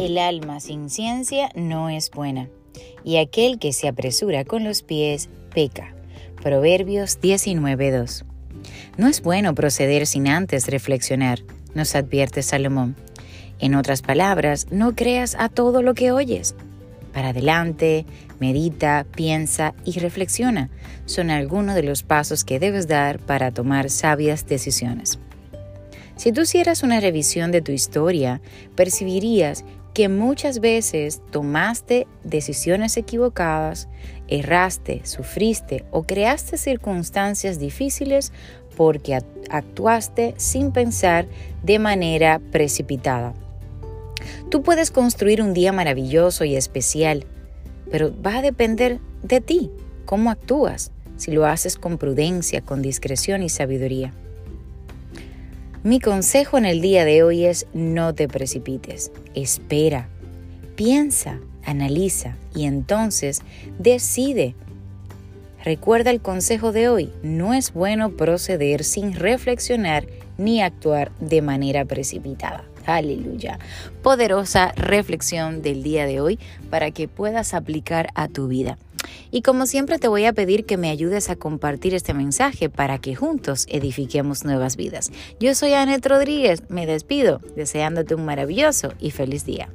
El alma sin ciencia no es buena, y aquel que se apresura con los pies peca. Proverbios 19.2. No es bueno proceder sin antes reflexionar, nos advierte Salomón. En otras palabras, no creas a todo lo que oyes. Para adelante, medita, piensa y reflexiona. Son algunos de los pasos que debes dar para tomar sabias decisiones. Si tú hicieras una revisión de tu historia, percibirías que muchas veces tomaste decisiones equivocadas, erraste, sufriste o creaste circunstancias difíciles porque actuaste sin pensar de manera precipitada. Tú puedes construir un día maravilloso y especial, pero va a depender de ti, cómo actúas, si lo haces con prudencia, con discreción y sabiduría. Mi consejo en el día de hoy es no te precipites, espera, piensa, analiza y entonces decide. Recuerda el consejo de hoy, no es bueno proceder sin reflexionar ni actuar de manera precipitada. Aleluya. Poderosa reflexión del día de hoy para que puedas aplicar a tu vida. Y como siempre te voy a pedir que me ayudes a compartir este mensaje para que juntos edifiquemos nuevas vidas. Yo soy Anet Rodríguez, me despido deseándote un maravilloso y feliz día.